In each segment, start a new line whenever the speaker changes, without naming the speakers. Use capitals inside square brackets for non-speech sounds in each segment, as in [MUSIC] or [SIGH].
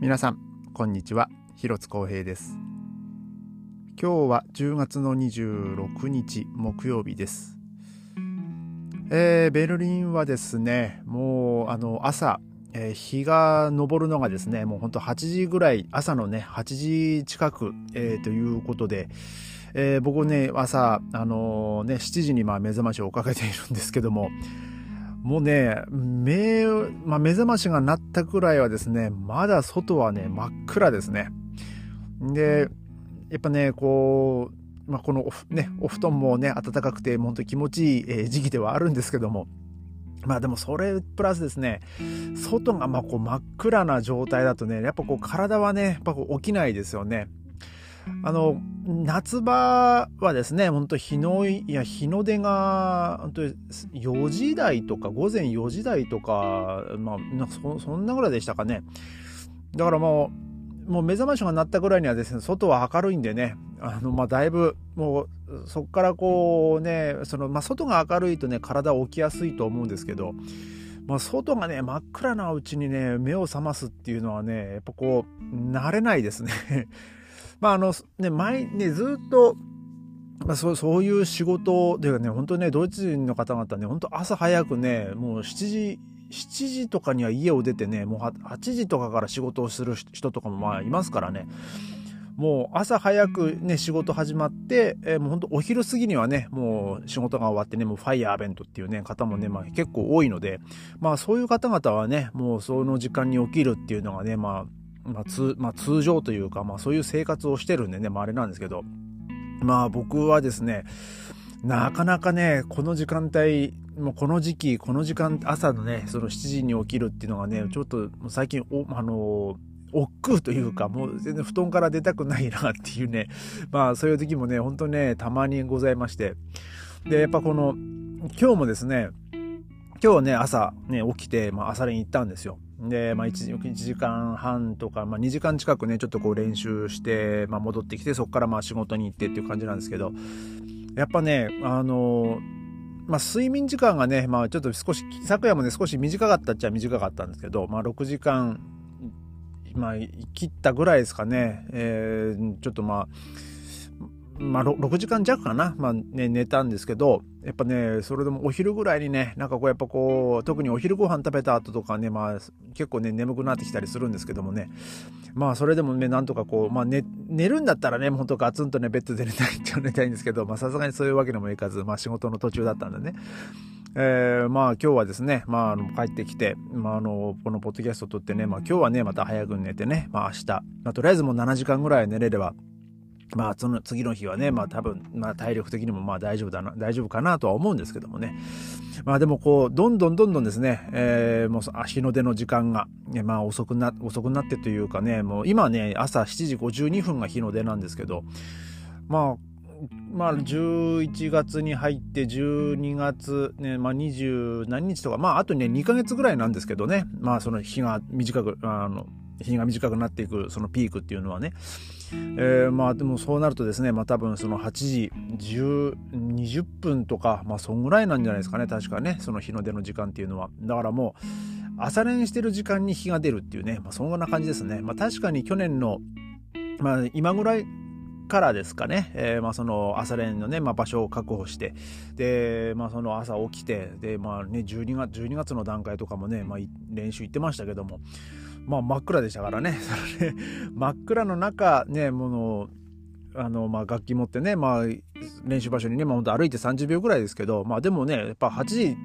皆さんこんにちは。広津光平です。今日は10月の26日木曜日です。えー、ベルリンはですねもうあの朝、えー、日が昇るのがですねもうほんと8時ぐらい朝のね8時近く、えー、ということでえー、僕ね朝、あのー、ね、7時にまあ目覚ましをかけているんですけどももうね、目、まあ、目覚ましが鳴ったくらいはですね、まだ外はね、真っ暗ですね。で、やっぱね、こう、まあ、このね、お布団もね、暖かくて、本当に気持ちいい、時期ではあるんですけども、まあでもそれプラスですね、外がまこう真っ暗な状態だとね、やっぱこう体はね、やっぱこう起きないですよね。あの、夏場はですね、本当日の、いや、日の出が、本当4時台とか、午前4時台とか、まあ、そそんなぐらいでしたかね。だからもう、もう目覚ましが鳴ったぐらいにはですね、外は明るいんでね、あの、まあ、だいぶ、もう、そこからこうね、その、まあ、外が明るいとね、体起きやすいと思うんですけど、まあ、外がね、真っ暗なうちにね、目を覚ますっていうのはね、やっぱこう、慣れないですね。まああのね、前ね、ずっと、まあ、そうそういう仕事というかね、本当ね、ドイツ人の方々ね、本当朝早くね、もう7時、7時とかには家を出てね、もう8時とかから仕事をする人とかもまあいますからね。もう朝早くね、仕事始まって、えー、もう本当お昼過ぎにはね、もう仕事が終わってね、もうファイヤーベントっていうね、方もね、まあ結構多いので、まあそういう方々はね、もうその時間に起きるっていうのがね、まあまあ通まあ、通常というか、まあ、そういう生活をしてるんでね、まあ、あれなんですけど、まあ僕はですね、なかなかね、この時間帯、もうこの時期、この時間、朝のね、その7時に起きるっていうのがね、ちょっと最近、おあの億劫というか、もう全然布団から出たくないなっていうね、まあそういう時もね、ほんとね、たまにございまして。で、やっぱこの、今日もですね、今日はね、朝ね、起きて、まあ朝練行ったんですよ。で、まあ1、1時間半とか、まあ2時間近くね、ちょっとこう練習して、まあ戻ってきて、そこからまあ仕事に行ってっていう感じなんですけど、やっぱね、あのまあ睡眠時間がね、まあちょっと少し、昨夜もね、少し短かったっちゃ短かったんですけど、まあ6時間、まあ切ったぐらいですかね、えー、ちょっとまあ、まあ、6時間弱かな、まあね、寝たんですけど、やっぱね、それでもお昼ぐらいにね、なんかこう、やっぱこう、特にお昼ご飯食べた後とかね、まあ、結構ね、眠くなってきたりするんですけどもね、まあ、それでもね、なんとかこう、まあ、寝、寝るんだったらね、ほんとガツンとね、ベッドで寝たいっちゃ寝たいんですけど、まあ、さすがにそういうわけにもいかず、まあ、仕事の途中だったんでね、えー、まあ、今日はですね、まあ、あの、帰ってきて、まあ、あの、このポッドキャストを撮ってね、まあ、今日はね、また早く寝てね、まあ、明日、まあ、とりあえずもう7時間ぐらい寝れれば、まあ、その次の日はね、まあ多分、まあ体力的にもまあ大丈夫だな、大丈夫かなとは思うんですけどもね。まあでもこう、どんどんどんどんですね、えー、もう日の出の時間が、ね、まあ遅くな、遅くなってというかね、もう今ね、朝7時52分が日の出なんですけど、まあ、まあ、11月に入って12月、ね、まあ、20何日とか、まあ、あとね、2ヶ月ぐらいなんですけどね、まあ、その日が短く、あの、日が短くなっていく、そのピークっていうのはね、えー、まあでもそうなるとですね、まあ多分その8時120分とか、まあそんぐらいなんじゃないですかね、確かね、その日の出の時間っていうのは。だからもう、朝練してる時間に日が出るっていうね、まあそんな感じですね。まあ確かに去年の、まあ今ぐらいからですかね、えー、まあその朝練のね、まあ、場所を確保して、で、まあその朝起きて、で、まあね、12月、12月の段階とかもね、まあ練習行ってましたけども、まあ真っ暗でしたからね。[LAUGHS] それ真っ暗の中、ね、もの、あの、まあ楽器持ってね、まあ練習場所にね、まあ本当歩いて30秒ぐらいですけど、まあでもね、やっぱ8時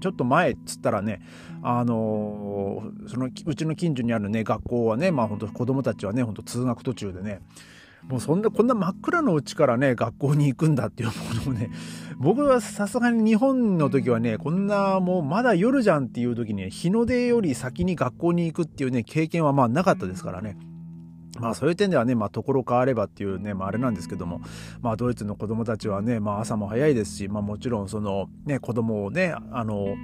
ちょっと前っつったらね、あのー、そのうちの近所にあるね、学校はね、まあ本当子供たちはね、本当通学途中でね、もうそんな、こんな真っ暗のうちからね、学校に行くんだっていうものをね、[LAUGHS] 僕はさすがに日本の時はね、こんなもうまだ夜じゃんっていう時に、日の出より先に学校に行くっていうね、経験はまあなかったですからね。まあそういう点ではね、まあところ変わればっていうね、まああれなんですけども、まあドイツの子供たちはね、まあ朝も早いですし、まあもちろんそのね、子供をね、あの、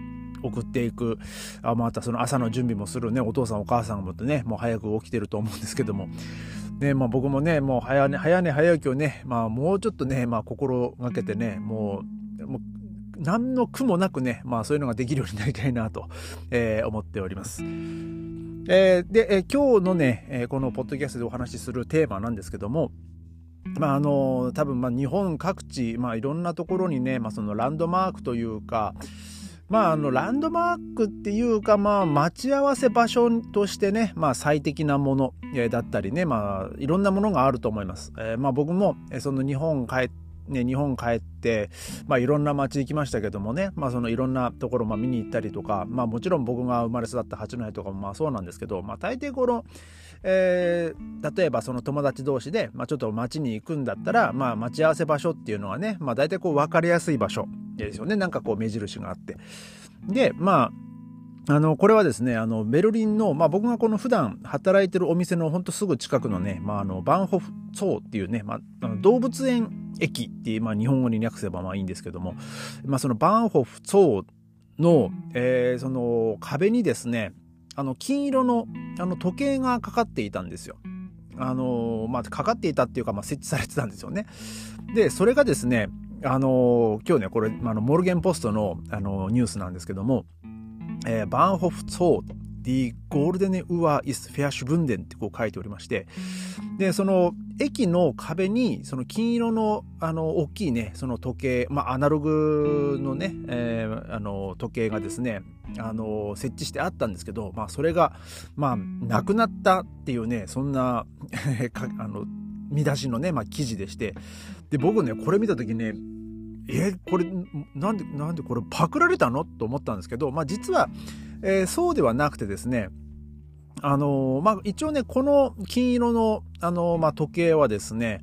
送っていく、あまたその朝の準備もするね、お父さんお母さんもね、もう早く起きてると思うんですけども、ね、まあ僕もね、もう早寝、早寝早起きをね、まあもうちょっとね、まあ心がけてね、もう、もう何の苦もなくね、まあそういうのができるようになりたいなと、えー、思っております。えー、で、えー、今日のね、えー、このポッドキャストでお話しするテーマなんですけども、まああの多分まあ日本各地、まあ、いろんなところにね、まあ、そのランドマークというか、まあ、あのランドマークっていうか、まあ、待ち合わせ場所としてね、まあ、最適なものだったりね、まあ、いろんなものがあると思います。えー、まあ、僕もその日本帰ってね、日本帰って、まあ、いろんな街行きましたけどもね、まあ、そのいろんなところ、まあ、見に行ったりとか、まあ、もちろん僕が生まれ育った八戸とかもまあそうなんですけど、まあ、大抵この、えー、例えばその友達同士で、まあ、ちょっと街に行くんだったら、まあ、待ち合わせ場所っていうのはね、まあ、大体こう分かりやすい場所ですよねなんかこう目印があってでまああの、これはですね、あの、ベルリンの、まあ、僕がこの普段働いてるお店のほんとすぐ近くのね、まあ、あの、バンホフゾーっていうね、まあ、動物園駅っていう、まあ、日本語に訳せばまあいいんですけども、まあ、そのバンホフゾーの、えー、その壁にですね、あの、金色の、あの、時計がかかっていたんですよ。あの、まあ、かかっていたっていうか、まあ、設置されてたんですよね。で、それがですね、あの、今日ね、これ、あの、モルゲンポストの、あの、ニュースなんですけども、えー、バーンホフツォー Die Goldene Uhr ist verschwunden ってこう書いておりまして、で、その駅の壁にその金色のあの大きいね、その時計、まあアナログのね、えー、あの時計がですね、あの設置してあったんですけど、まあそれが、まあなくなったっていうね、そんな [LAUGHS] あの見出しのね、まあ記事でして、で、僕ね、これ見た時ね、えこれなんでなんでこれパクられたの？と思ったんですけど、まあ、実は、えー、そうではなくてですねあのー、まあ、一応ねこの金色の、あのー、まあ、時計はですね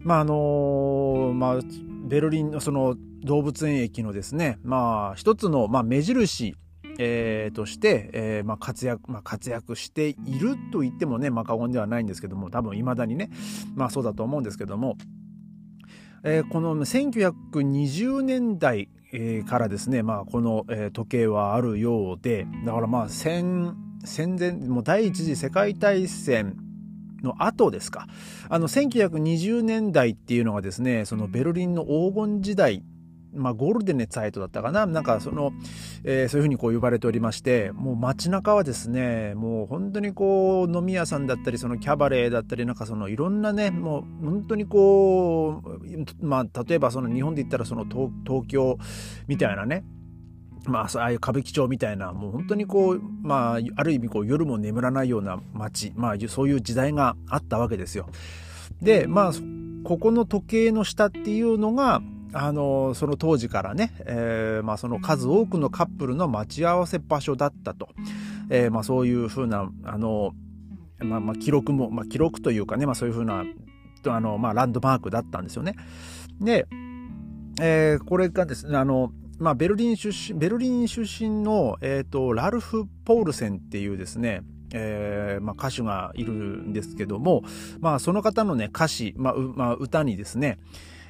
まああのまあ、ベルリンのその動物園駅のですね、まあ、一つの、まあ、目印えー、として、えーまあ、活躍、まあ、活躍していると言ってもね、まあ、過言ではないんですけども多分いまだにね、まあ、そうだと思うんですけども、えー、この1920年代え、からですね、まあ、このえ、時計はあるようでだからまあ戦戦前もう第一次世界大戦の後ですか。あの1920年代っていうのがですねそのベルリンの黄金時代まあ、ゴールデンネツァイトだったかななんかその、えー、そういうふうにこう呼ばれておりましてもう街中はですねもう本当にこう飲み屋さんだったりそのキャバレーだったりなんかそのいろんなねもう本当にこうまあ例えばその日本で言ったらその東東京みたいなねまあ、ああいう歌舞伎町みたいな、もう本当にこう、まあ、ある意味こう夜も眠らないような街、まあ、そういう時代があったわけですよ。で、まあ、ここの時計の下っていうのが、あのその当時からね、えー、まあ、その数多くのカップルの待ち合わせ場所だったと、えー、まあ、そういうふうなあの、まあ、まあ記録も、まあ、記録というかね、まあ、そういうふうなあの、まあ、ランドマークだったんですよね。で、えー、これがですねあのまあ、ベルリン出身ベルリン出身の、えーと、ラルフ・ポールセンっていうですねえーまあ、歌手がいるんですけども、まあ、その方のね歌詞、まあまあ、歌にですね、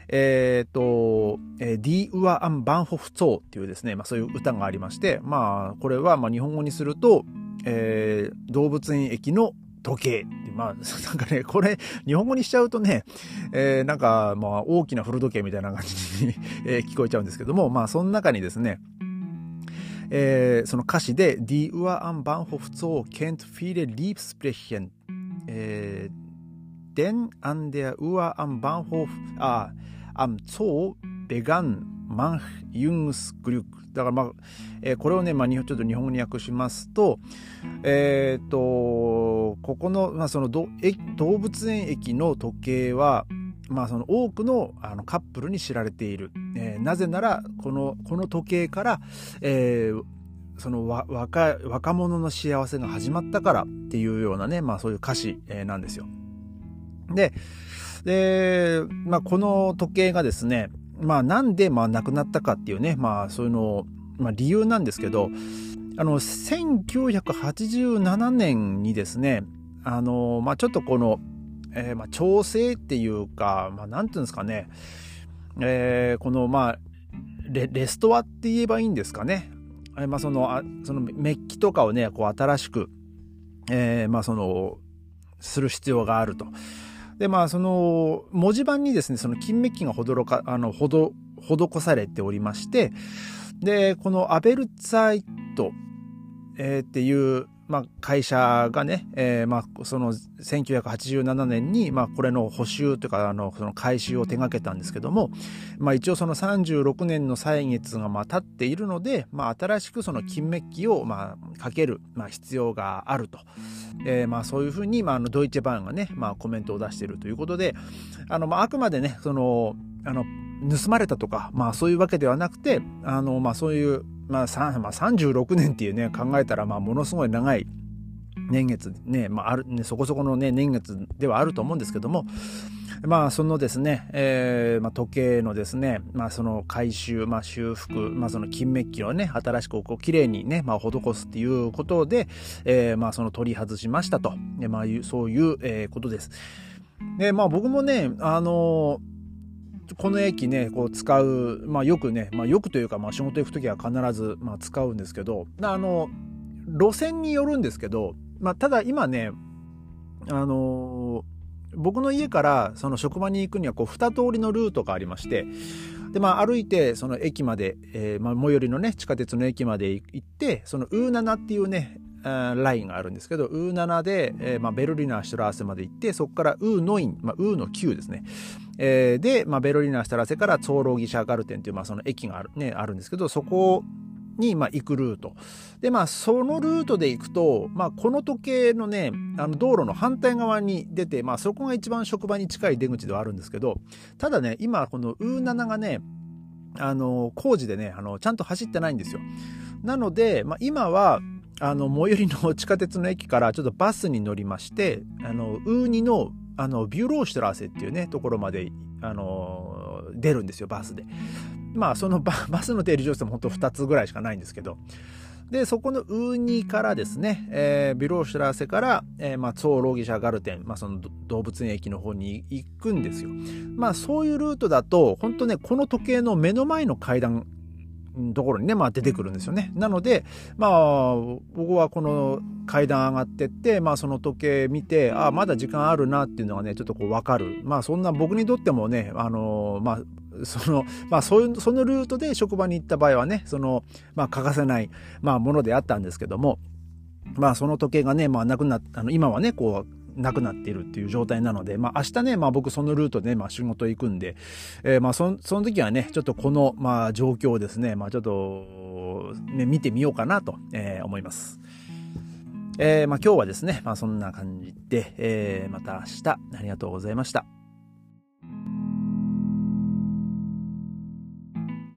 えっ、ー、と、えー、ディー・ウア・アン・バンホフ・ツォーっていうですね、まあそういう歌がありまして、まあこれはまあ日本語にすると、えー、動物園駅の時計。まあ、[LAUGHS] なんかね、これ、日本語にしちゃうとね、えー、なんか、まあ、大きな古時計みたいな感じに [LAUGHS] え、聞こえちゃうんですけども、まあ、その中にですね、えー、その歌詞で、Die Uhr am Bahnhof Zoo kennt viele Liebsbrechen. えー、denn an der Uhr am Bahnhof, あ、am Zoo begann manch junges Glück だからまあ、えー、これをね、まあ、ちょっと日本語に訳しますと、えっ、ー、と、ここの、まあ、その動物園駅の時計は、まあ、その多くのあのカップルに知られている。えー、なぜなら、この、この時計から、えー、その若若者の幸せが始まったからっていうようなね、まあそういう歌詞、えー、なんですよ。で、で、まあ、この時計がですね、まあ、なんで、まあ、亡くなったかっていうね、まあ、そういうの、まあ、理由なんですけど、あの、1987年にですね、あの、まあ、ちょっとこの、えー、まあ、調整っていうか、まあ、なんていうんですかね、えー、この、まあレ、レストアって言えばいいんですかね。え、まあ、その、あそのメッキとかをね、こう新しく、えー、まあ、その、する必要があると。で、まあ、その、文字盤にですね、その金メッキがほどろか、あの、ほど、施されておりまして、で、このアベルツァイト、えー、っていう、まあ、会社がね、えー、まあ、その1987年に、まあ、これの補修というか、あの、その改修を手掛けたんですけども、まあ、一応その36年の歳月が、まあ、経っているので、まあ、新しくその金メッキを、まあ、かける、まあ、必要があると。えー、まあ、そういうふうに、まあ、あの、ドイツバーンがね、まあ、コメントを出しているということで、あの、まあ、あくまでね、その、あの、盗まれたとか、まあそういうわけではなくて、あの、まあそういう、まあ、まあ、36年っていうね、考えたら、まあものすごい長い年月ね、まあある、ね、そこそこのね、年月ではあると思うんですけども、まあ、そのですね、えー、まあ、時計のですね、まあ、その回収、まあ、修復、まあ、その金メッキをね、新しくこう、綺麗にね、まあ、施すっていうことで、えー、まあ、その取り外しましたと。まあ、そういう、えー、ことです。で、まあ、僕もね、あのーこの駅ね、こう使う、まあよくね、まあよくというか、まあ仕事行くときは必ず、まあ、使うんですけど、あの、路線によるんですけど、まあただ今ね、あの僕の家からその職場に行くにはこう2通りのルートがありまして、で、まあ歩いてその駅まで、えー、まあ最寄りのね、地下鉄の駅まで行って、そのウーナナっていうね、ラインがあるんですけど、ウーナナで、えーまあ、ベルリナーシュトラーセまで行って、そこからウーノイン、まあ、ウーの9ですね。えー、で、まあ、ベルリナーシュトラーセからツォーロギシャーガルテンという、まあ、その駅がある,、ね、あるんですけど、そこに、まあ、行くルート。で、まあ、そのルートで行くと、まあ、この時計のね、あの、道路の反対側に出て、まあ、そこが一番職場に近い出口ではあるんですけど、ただね、今、このウーナナがね、あの、工事でね、あの、ちゃんと走ってないんですよ。なので、まあ、今は、あの、最寄りの地下鉄の駅からちょっとバスに乗りまして、あの、 U2の、あの、 Bülowstraße っていうね、ところまで、あの、出るんですよ、バスで。まあ、その [LAUGHS] バスの出る乗車も本当2つぐらいしかないんですけど。で、そこの U2からですね、えー、 Bülowstraße から、えー、まあ、 Zoologischer Garten、まあ、その動物園駅の方に行くんですよ。まあ、そういうルートだと、本当ね、この時計の目の前の階段ところにね、まあ出てくるんですよね。なので、まあ、僕はこの階段上がってって、まあその時計見て、ああ、まだ時間あるなっていうのがね、ちょっとこうわかる。まあそんな僕にとってもね、あの、まあ、その、まあそういう、そのルートで職場に行った場合はね、その、まあ欠かせない、まあものであったんですけども、まあその時計がね、まあなくなっあの、今はね、こう、なくなっているっていう状態なので、まあ明日ね、まあ僕そのルートで、まあ仕事行くんで、えー、まあそその時はね、ちょっとこの、まあ状況をですね、まあちょっと、ね、見てみようかなと、えー、思います。えー、まあ今日はですね、まあそんな感じで、えー、また明日ありがとうございました。